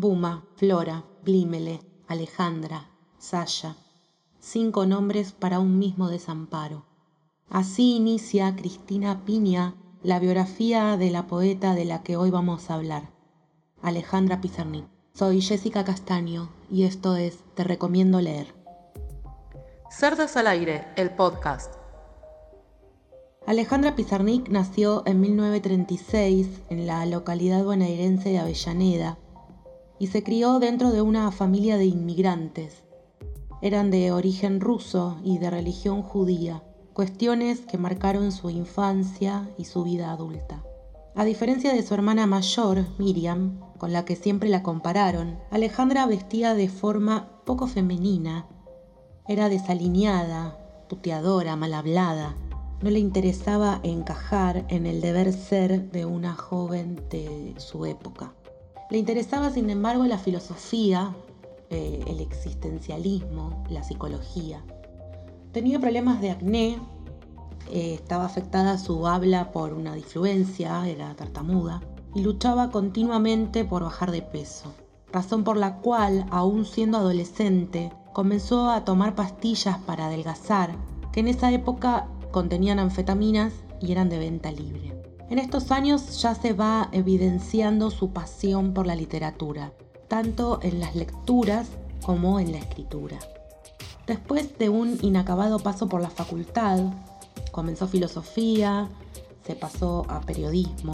Buma, Flora, Blímele, Alejandra, Sasha. Cinco nombres para un mismo desamparo. Así inicia Cristina Piña la biografía de la poeta de la que hoy vamos a hablar, Alejandra Pizarnik. Soy Jessica Castaño y esto es Te Recomiendo Leer. Cerdas al Aire, el podcast. Alejandra Pizarnik nació en 1936 en la localidad bonaerense de Avellaneda y se crió dentro de una familia de inmigrantes. Eran de origen ruso y de religión judía, cuestiones que marcaron su infancia y su vida adulta. A diferencia de su hermana mayor, Miriam, con la que siempre la compararon, Alejandra vestía de forma poco femenina. Era desalineada, puteadora, mal hablada. No le interesaba encajar en el deber ser de una joven de su época. Le interesaba, sin embargo, la filosofía, eh, el existencialismo, la psicología. Tenía problemas de acné, eh, estaba afectada su habla por una disfluencia, era tartamuda, y luchaba continuamente por bajar de peso, razón por la cual, aún siendo adolescente, comenzó a tomar pastillas para adelgazar, que en esa época contenían anfetaminas y eran de venta libre. En estos años ya se va evidenciando su pasión por la literatura, tanto en las lecturas como en la escritura. Después de un inacabado paso por la facultad, comenzó filosofía, se pasó a periodismo,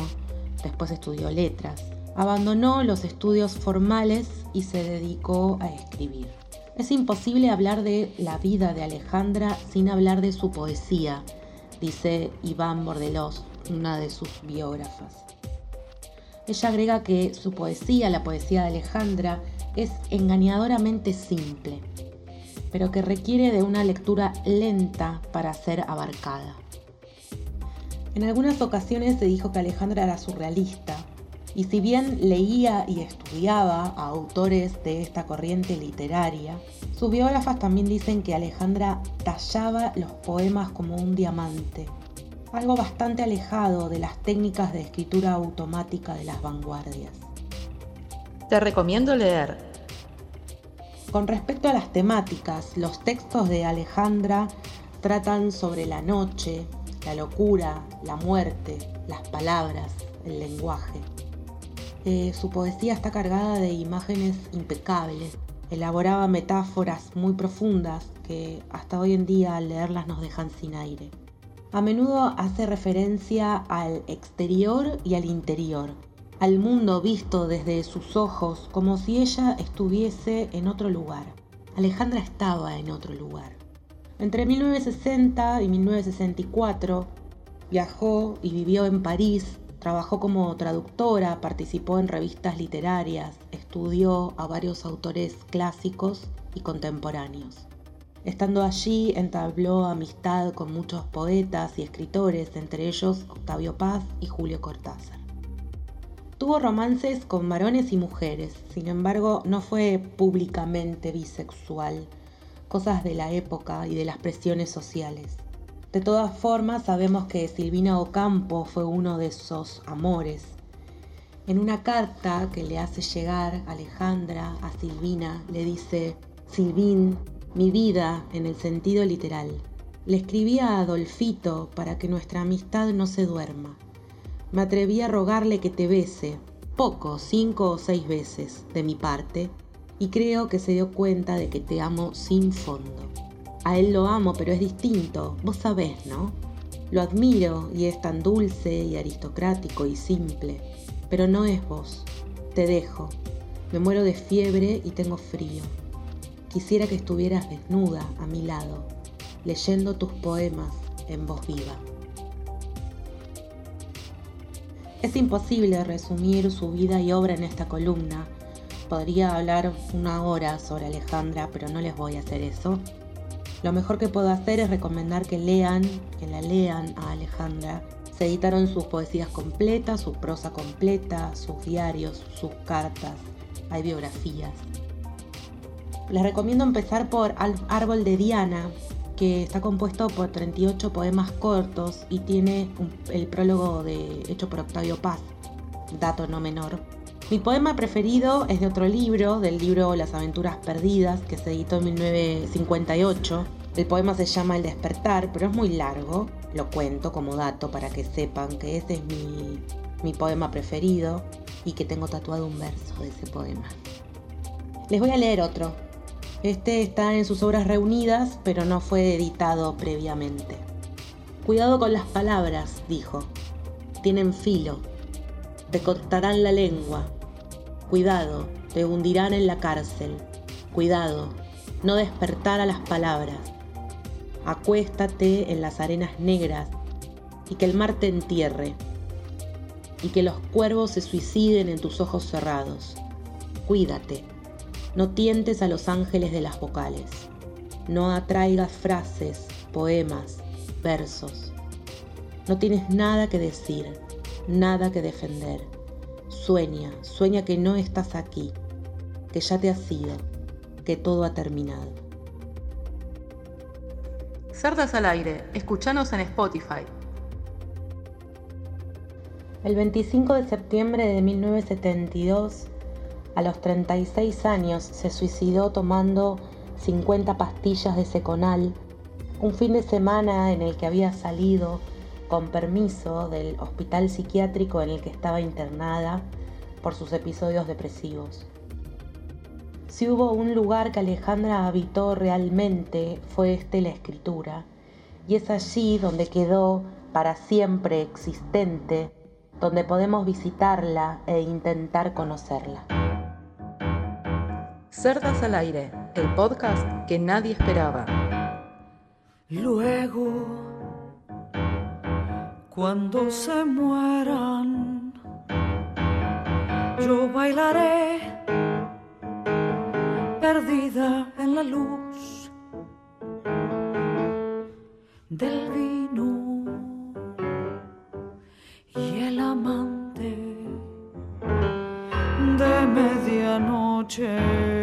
después estudió letras. Abandonó los estudios formales y se dedicó a escribir. Es imposible hablar de la vida de Alejandra sin hablar de su poesía, dice Iván Bordelos, una de sus biógrafas. Ella agrega que su poesía, la poesía de Alejandra, es engañadoramente simple, pero que requiere de una lectura lenta para ser abarcada. En algunas ocasiones se dijo que Alejandra era surrealista, y si bien leía y estudiaba a autores de esta corriente literaria, sus biógrafas también dicen que Alejandra tallaba los poemas como un diamante algo bastante alejado de las técnicas de escritura automática de las vanguardias. Te recomiendo leer. Con respecto a las temáticas, los textos de Alejandra tratan sobre la noche, la locura, la muerte, las palabras, el lenguaje. Eh, su poesía está cargada de imágenes impecables, elaboraba metáforas muy profundas que hasta hoy en día al leerlas nos dejan sin aire. A menudo hace referencia al exterior y al interior, al mundo visto desde sus ojos como si ella estuviese en otro lugar. Alejandra estaba en otro lugar. Entre 1960 y 1964 viajó y vivió en París, trabajó como traductora, participó en revistas literarias, estudió a varios autores clásicos y contemporáneos. Estando allí entabló amistad con muchos poetas y escritores, entre ellos Octavio Paz y Julio Cortázar. Tuvo romances con varones y mujeres, sin embargo no fue públicamente bisexual, cosas de la época y de las presiones sociales. De todas formas, sabemos que Silvina Ocampo fue uno de esos amores. En una carta que le hace llegar Alejandra a Silvina, le dice, Silvín, mi vida en el sentido literal. Le escribí a Adolfito para que nuestra amistad no se duerma. Me atreví a rogarle que te bese, poco, cinco o seis veces, de mi parte, y creo que se dio cuenta de que te amo sin fondo. A él lo amo, pero es distinto, vos sabés, ¿no? Lo admiro y es tan dulce y aristocrático y simple, pero no es vos. Te dejo. Me muero de fiebre y tengo frío. Quisiera que estuvieras desnuda a mi lado, leyendo tus poemas en voz viva. Es imposible resumir su vida y obra en esta columna. Podría hablar una hora sobre Alejandra, pero no les voy a hacer eso. Lo mejor que puedo hacer es recomendar que lean, que la lean a Alejandra. Se editaron sus poesías completas, su prosa completa, sus diarios, sus cartas, hay biografías. Les recomiendo empezar por Árbol de Diana, que está compuesto por 38 poemas cortos y tiene el prólogo de, hecho por Octavio Paz, dato no menor. Mi poema preferido es de otro libro, del libro Las aventuras perdidas, que se editó en 1958. El poema se llama El despertar, pero es muy largo, lo cuento como dato para que sepan que ese es mi, mi poema preferido y que tengo tatuado un verso de ese poema. Les voy a leer otro. Este está en sus obras reunidas, pero no fue editado previamente. Cuidado con las palabras, dijo. Tienen filo. Te cortarán la lengua. Cuidado, te hundirán en la cárcel. Cuidado, no despertar a las palabras. Acuéstate en las arenas negras y que el mar te entierre y que los cuervos se suiciden en tus ojos cerrados. Cuídate, no tientes a los ángeles de las vocales, no atraigas frases, poemas, versos. No tienes nada que decir, nada que defender. Sueña, sueña que no estás aquí, que ya te has ido, que todo ha terminado. Cerdas al aire, escuchanos en Spotify, el 25 de septiembre de 1972, a los 36 años, se suicidó tomando 50 pastillas de seconal, un fin de semana en el que había salido con permiso del hospital psiquiátrico en el que estaba internada por sus episodios depresivos. Si hubo un lugar que Alejandra habitó realmente, fue este la escritura, y es allí donde quedó para siempre existente donde podemos visitarla e intentar conocerla. Cerdas al aire, el podcast que nadie esperaba. Luego, cuando se mueran, yo bailaré perdida en la luz del vino. amante de medianoche.